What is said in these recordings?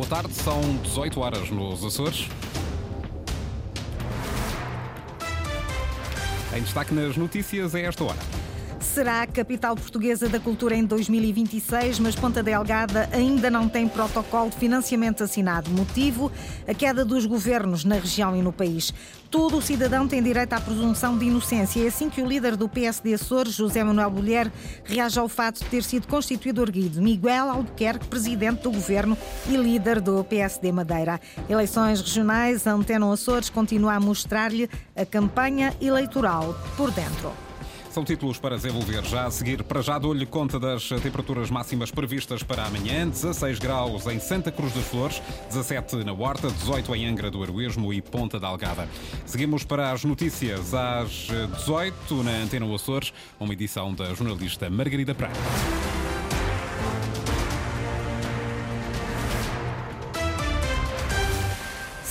Boa tarde, são 18 horas nos Açores. Em destaque nas notícias a esta hora. Será a capital portuguesa da cultura em 2026, mas Ponta Delgada ainda não tem protocolo de financiamento assinado. Motivo: a queda dos governos na região e no país. Todo o cidadão tem direito à presunção de inocência. É assim que o líder do PSD Açores, José Manuel Bolher, reage ao fato de ter sido constituído erguido Miguel Albuquerque, presidente do governo e líder do PSD Madeira. Eleições regionais, Antena Açores continua a mostrar-lhe a campanha eleitoral por dentro. São títulos para desenvolver já a seguir. Para já dou-lhe conta das temperaturas máximas previstas para amanhã. 16 graus em Santa Cruz das Flores, 17 na Horta, 18 em Angra do Heroísmo e Ponta da Algada. Seguimos para as notícias às 18 na Antena Açores, uma edição da jornalista Margarida Praia.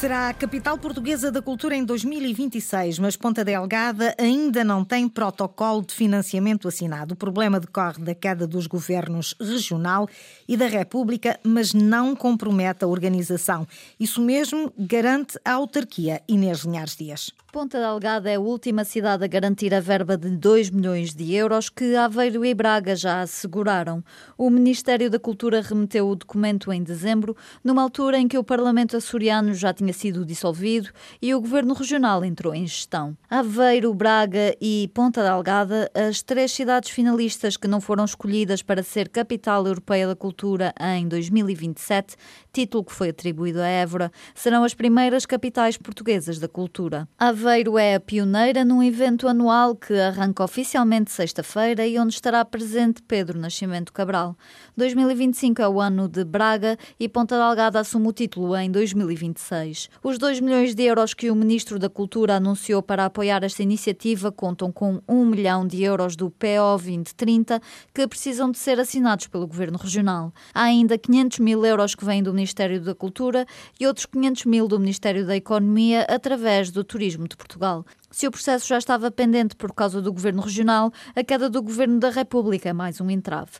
Será a capital portuguesa da cultura em 2026, mas Ponta Delgada ainda não tem protocolo de financiamento assinado. O problema decorre da queda dos governos regional e da República, mas não compromete a organização. Isso mesmo garante a autarquia Inês Linhares Dias. Ponta Delgada é a última cidade a garantir a verba de 2 milhões de euros que Aveiro e Braga já asseguraram. O Ministério da Cultura remeteu o documento em dezembro, numa altura em que o Parlamento açoriano já tinha sido dissolvido e o Governo Regional entrou em gestão. Aveiro, Braga e Ponta Delgada, as três cidades finalistas que não foram escolhidas para ser Capital Europeia da Cultura em 2027, título que foi atribuído a Évora, serão as primeiras capitais portuguesas da cultura. Aveiro é a pioneira num evento anual que arranca oficialmente sexta-feira e onde estará presente Pedro Nascimento Cabral. 2025 é o ano de Braga e Ponta Delgada assume o título em 2026. Os 2 milhões de euros que o Ministro da Cultura anunciou para apoiar esta iniciativa contam com 1 milhão de euros do PO 2030 que precisam de ser assinados pelo Governo Regional. Há ainda 500 mil euros que vêm do Ministério da Cultura e outros 500 mil do Ministério da Economia através do Turismo de Portugal. Se o processo já estava pendente por causa do governo regional, a queda do governo da República é mais um entrave.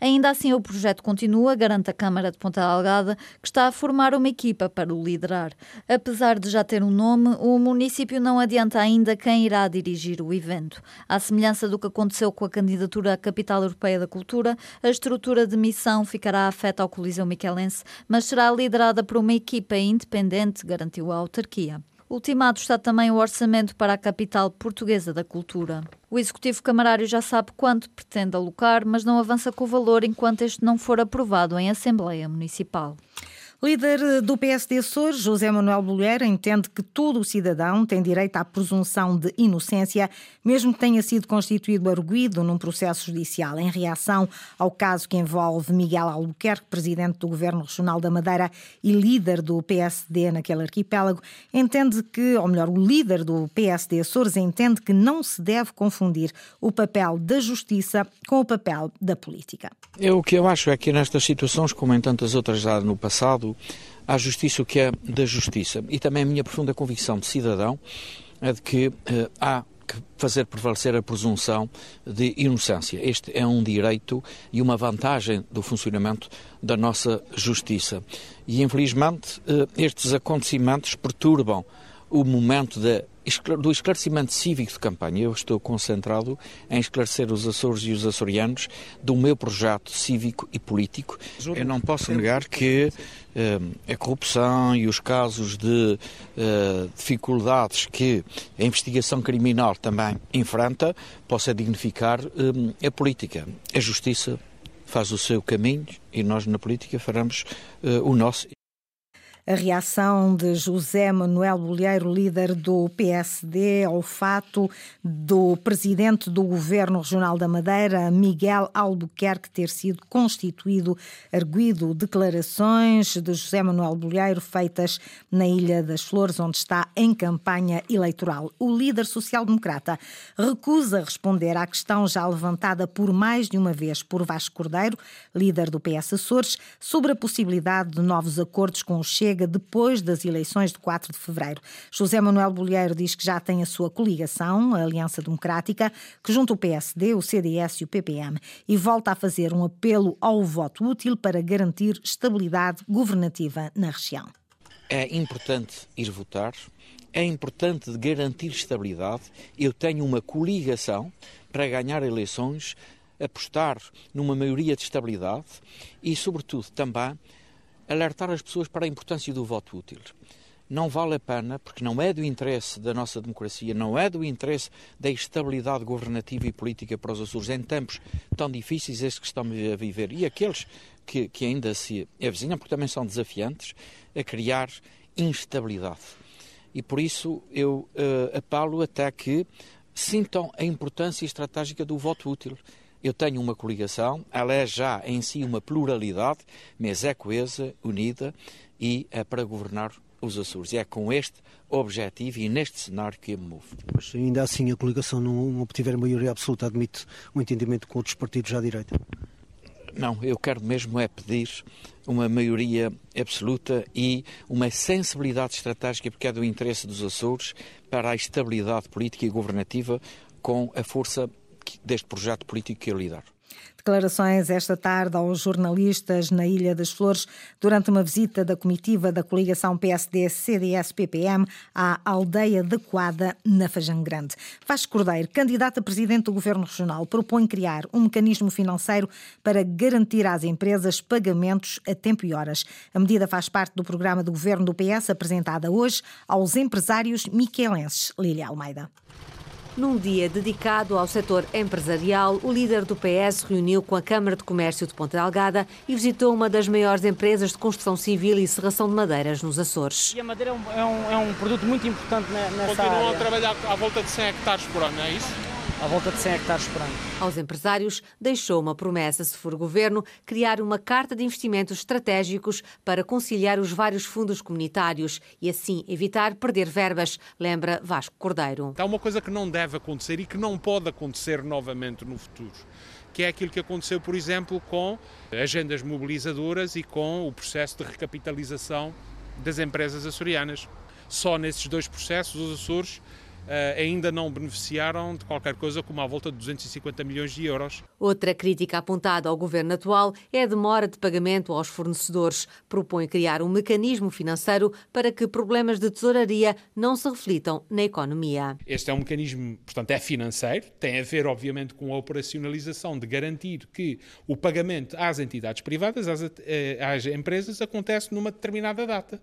Ainda assim, o projeto continua, garante a Câmara de Ponta Delgada, que está a formar uma equipa para o liderar. Apesar de já ter um nome, o município não adianta ainda quem irá dirigir o evento. À semelhança do que aconteceu com a candidatura à Capital Europeia da Cultura, a estrutura de missão ficará afeta ao Coliseu Miquelense, mas será liderada por uma equipa independente, garantiu a autarquia. Ultimado está também o orçamento para a capital portuguesa da cultura. O Executivo Camarário já sabe quanto pretende alocar, mas não avança com o valor enquanto este não for aprovado em Assembleia Municipal. Líder do PSD Açores, José Manuel Bolheira, entende que todo cidadão tem direito à presunção de inocência, mesmo que tenha sido constituído arguído num processo judicial. Em reação ao caso que envolve Miguel Albuquerque, presidente do Governo Regional da Madeira e líder do PSD naquele arquipélago, entende que, ou melhor, o líder do PSD Açores entende que não se deve confundir o papel da justiça com o papel da política. Eu, o que eu acho é que nestas situações, como em tantas outras já no passado, há justiça o que é da justiça. E também a minha profunda convicção de cidadão é de que eh, há que fazer prevalecer a presunção de inocência. Este é um direito e uma vantagem do funcionamento da nossa justiça. E, infelizmente, eh, estes acontecimentos perturbam o momento de do esclarecimento cívico de campanha. Eu estou concentrado em esclarecer os Açores e os açorianos do meu projeto cívico e político. Eu não posso negar que uh, a corrupção e os casos de uh, dificuldades que a investigação criminal também enfrenta possa dignificar uh, a política. A justiça faz o seu caminho e nós na política faremos o nosso a reação de José Manuel Bolheiro, líder do PSD, ao fato do presidente do Governo Regional da Madeira, Miguel Albuquerque, ter sido constituído arguído. Declarações de José Manuel Bolheiro feitas na Ilha das Flores, onde está em campanha eleitoral. O líder social-democrata recusa responder à questão já levantada por mais de uma vez por Vasco Cordeiro, líder do PS Açores, sobre a possibilidade de novos acordos com o Chega Chega depois das eleições de 4 de fevereiro. José Manuel Bolheiro diz que já tem a sua coligação, a Aliança Democrática, que junta o PSD, o CDS e o PPM, e volta a fazer um apelo ao voto útil para garantir estabilidade governativa na região. É importante ir votar, é importante garantir estabilidade. Eu tenho uma coligação para ganhar eleições, apostar numa maioria de estabilidade e, sobretudo, também alertar as pessoas para a importância do voto útil. Não vale a pena, porque não é do interesse da nossa democracia, não é do interesse da estabilidade governativa e política para os Açores em tempos tão difíceis estes que estamos a viver e aqueles que, que ainda se avizinham, porque também são desafiantes, a criar instabilidade. E por isso eu uh, apelo até que sintam a importância estratégica do voto útil. Eu tenho uma coligação, ela é já em si uma pluralidade, mas é coesa, unida e é para governar os Açores. E é com este objetivo e neste cenário que eu me movo. Mas ainda assim a coligação não obtiver maioria absoluta, admite um entendimento com outros partidos à direita? Não, eu quero mesmo é pedir uma maioria absoluta e uma sensibilidade estratégica, porque é do interesse dos Açores, para a estabilidade política e governativa com a força deste projeto político que eu lidero. Declarações esta tarde aos jornalistas na Ilha das Flores durante uma visita da comitiva da coligação PSD-CDS-PPM à aldeia de Coada, na Fajã Grande. Vasco Cordeiro, candidato a presidente do Governo Regional, propõe criar um mecanismo financeiro para garantir às empresas pagamentos a tempo e horas. A medida faz parte do programa do Governo do PS apresentada hoje aos empresários miquelenses. Lília Almeida. Num dia dedicado ao setor empresarial, o líder do PS reuniu com a Câmara de Comércio de Ponta Delgada e visitou uma das maiores empresas de construção civil e serração de madeiras nos Açores. E a madeira é um, é um, é produto muito importante nessa Continuam área. Continuam a trabalhar à volta de 100 hectares por ano, é isso? À volta de 100 hectares por ano. Aos empresários, deixou uma promessa, se for governo, criar uma carta de investimentos estratégicos para conciliar os vários fundos comunitários e assim evitar perder verbas, lembra Vasco Cordeiro. Há uma coisa que não deve acontecer e que não pode acontecer novamente no futuro que é aquilo que aconteceu, por exemplo, com agendas mobilizadoras e com o processo de recapitalização das empresas açorianas. Só nesses dois processos, os Açores ainda não beneficiaram de qualquer coisa como à volta de 250 milhões de euros. Outra crítica apontada ao governo atual é a demora de pagamento aos fornecedores. Propõe criar um mecanismo financeiro para que problemas de tesouraria não se reflitam na economia. Este é um mecanismo, portanto, é financeiro, tem a ver, obviamente, com a operacionalização de garantir que o pagamento às entidades privadas, às, eh, às empresas, acontece numa determinada data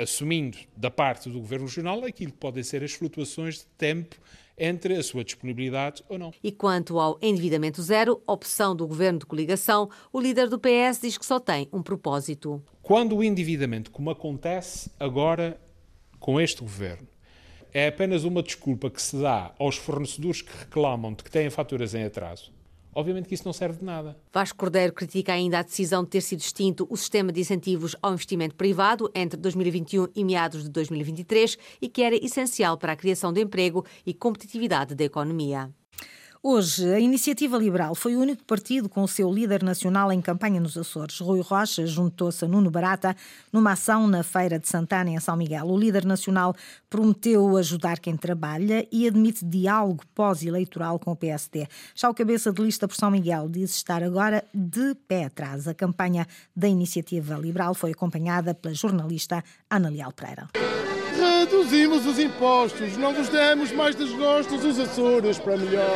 assumindo da parte do Governo Regional aquilo que podem ser as flutuações de tempo entre a sua disponibilidade ou não. E quanto ao endividamento zero, opção do governo de coligação, o líder do PS diz que só tem um propósito. Quando o endividamento, como acontece agora com este governo, é apenas uma desculpa que se dá aos fornecedores que reclamam de que têm faturas em atraso, Obviamente que isso não serve de nada. Vasco Cordeiro critica ainda a decisão de ter sido extinto o sistema de incentivos ao investimento privado entre 2021 e meados de 2023 e que era essencial para a criação de emprego e competitividade da economia. Hoje, a Iniciativa Liberal foi o único partido com o seu líder nacional em campanha nos Açores. Rui Rocha juntou-se a Nuno Barata numa ação na Feira de Santana, em São Miguel. O líder nacional prometeu ajudar quem trabalha e admite diálogo pós-eleitoral com o PSD. Já o cabeça de lista por São Miguel diz estar agora de pé atrás. A campanha da Iniciativa Liberal foi acompanhada pela jornalista Ana Leal Pereira. Reduzimos os impostos, não vos demos mais desgostos os Açores para melhor.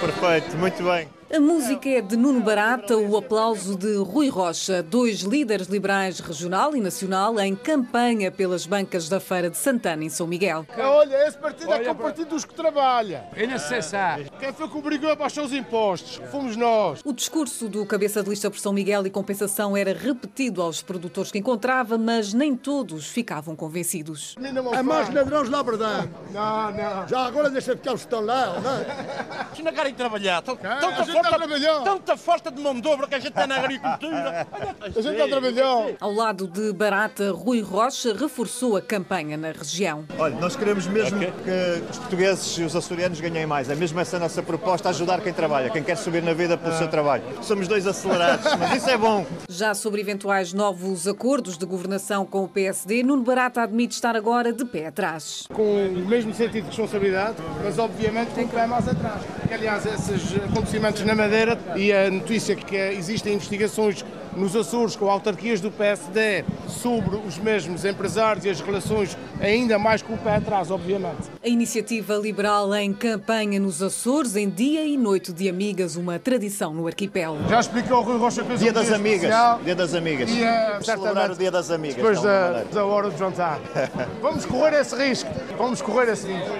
Perfeito, muito bem. A música é de Nuno Barata, o aplauso de Rui Rocha, dois líderes liberais regional e nacional em campanha pelas bancas da Feira de Santana, em São Miguel. Olha, esse partido Olha, é, é o partido dos que trabalha. É necessário. Quem foi que obrigou a baixar os impostos? Fomos nós. O discurso do cabeça de lista por São Miguel e compensação era repetido aos produtores que encontrava, mas nem todos ficavam convencidos. É mais ladrões lá, verdade. Não, não. Já agora deixa ficar os que estão lá, não é? não querem trabalhar. Estão, estão está a trabalhar. Tanta falta de mão de obra que a gente tem na agricultura. A gente está a trabalhar. Ao lado de Barata, Rui Rocha reforçou a campanha na região. Olha, nós queremos mesmo que os portugueses e os açorianos ganhem mais. É mesmo essa a nossa proposta, ajudar quem trabalha, quem quer subir na vida pelo seu trabalho. Somos dois acelerados, mas isso é bom. Já sobre eventuais novos acordos de governação com o PSD, Nuno Barata admite estar agora de pé atrás. Com o mesmo sentido de responsabilidade, mas obviamente com o pé mais atrás. Aliás, esses acontecimentos na Madeira e a notícia que existem investigações nos Açores com autarquias do PSD sobre os mesmos empresários e as relações ainda mais com o pé atrás, obviamente. A iniciativa liberal em campanha nos Açores, em dia e noite de amigas, uma tradição no arquipélago. Já explicou o Rui Rocha fez Dia um das dia amigas. especial. Dia das amigas. E, Vamos celebrar o dia das amigas. Depois da, da hora de jantar. Vamos correr esse risco. Vamos correr esse risco.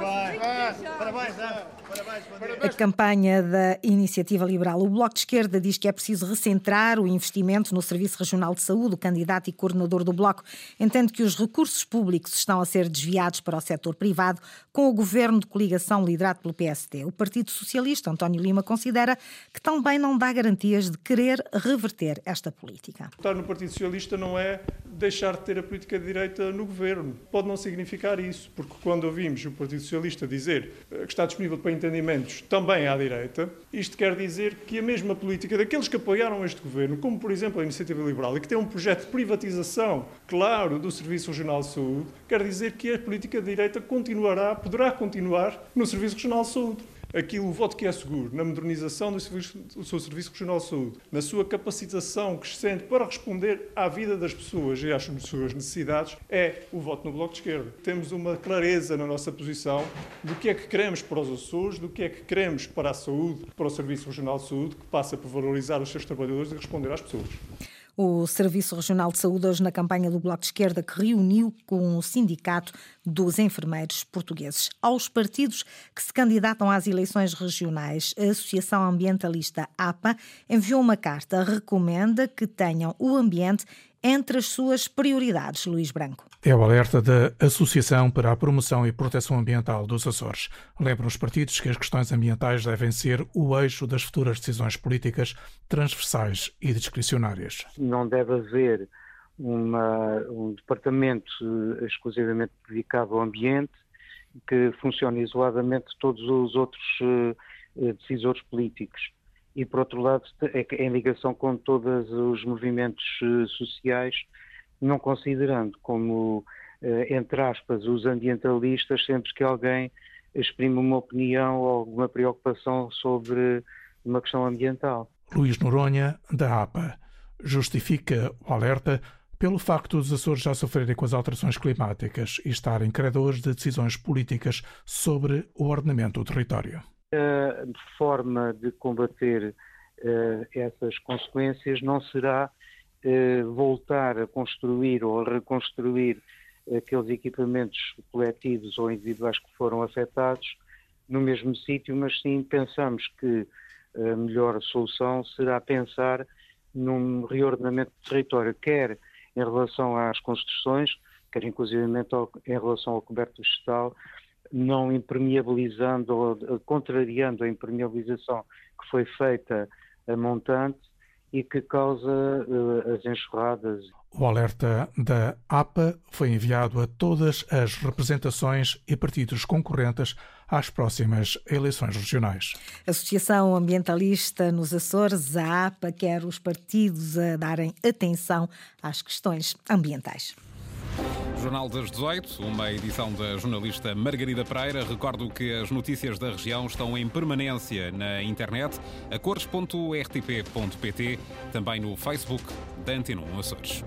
Parabéns, Ana. Parabéns, dia. A campanha da Iniciativa Liberal. O Bloco de Esquerda diz que é preciso recentrar o investimento no Serviço Regional de Saúde. O candidato e coordenador do Bloco entende que os recursos públicos estão a ser desviados para o setor privado com o governo de coligação liderado pelo PSD. O Partido Socialista, António Lima, considera que também não dá garantias de querer reverter esta política. Estar no Partido Socialista não é deixar de ter a política de direita no governo. Pode não significar isso, porque quando ouvimos o Partido Socialista dizer eh, que está disponível para entendimentos também à direita, isto quer dizer que a mesma política daqueles que apoiaram este governo, como por exemplo a Iniciativa Liberal, e que tem um projeto de privatização, claro, do Serviço Regional de Saúde, quer dizer que a política de direita continuará, poderá continuar no Serviço Regional de Saúde aquilo, o voto que é seguro, na modernização do, serviço, do seu Serviço Regional de Saúde, na sua capacitação crescente para responder à vida das pessoas e às suas necessidades, é o voto no Bloco de Esquerda. Temos uma clareza na nossa posição do que é que queremos para os Açores, do que é que queremos para a saúde, para o Serviço Regional de Saúde, que passa por valorizar os seus trabalhadores e responder às pessoas. O Serviço Regional de Saúde, hoje na campanha do Bloco de Esquerda, que reuniu com o Sindicato dos Enfermeiros Portugueses. Aos partidos que se candidatam às eleições regionais, a Associação Ambientalista APA enviou uma carta, recomenda que tenham o ambiente entre as suas prioridades, Luís Branco. É o alerta da Associação para a Promoção e Proteção Ambiental dos Açores. Lembra os partidos que as questões ambientais devem ser o eixo das futuras decisões políticas transversais e discricionárias. Não deve haver uma, um departamento exclusivamente dedicado ao ambiente que funcione isoladamente de todos os outros uh, decisores políticos. E, por outro lado, é em ligação com todos os movimentos uh, sociais, não considerando como, uh, entre aspas, os ambientalistas sempre que alguém exprime uma opinião ou alguma preocupação sobre uma questão ambiental. Luís Noronha, da APA, justifica o alerta pelo facto dos Açores já sofrerem com as alterações climáticas e estarem credores de decisões políticas sobre o ordenamento do território. A forma de combater uh, essas consequências não será uh, voltar a construir ou a reconstruir aqueles equipamentos coletivos ou individuais que foram afetados no mesmo sítio, mas sim pensamos que a melhor solução será pensar num reordenamento do território, quer em relação às construções, quer inclusivamente em relação ao coberto vegetal, não impermeabilizando ou contrariando a impermeabilização que foi feita a montante e que causa uh, as enxurradas. O alerta da APA foi enviado a todas as representações e partidos concorrentes às próximas eleições regionais. A Associação Ambientalista nos Açores, a APA, quer os partidos a darem atenção às questões ambientais. Jornal das 18, uma edição da jornalista Margarida Pereira. Recordo que as notícias da região estão em permanência na internet, a cores.rtp.pt, também no Facebook da Antena 1 Açores.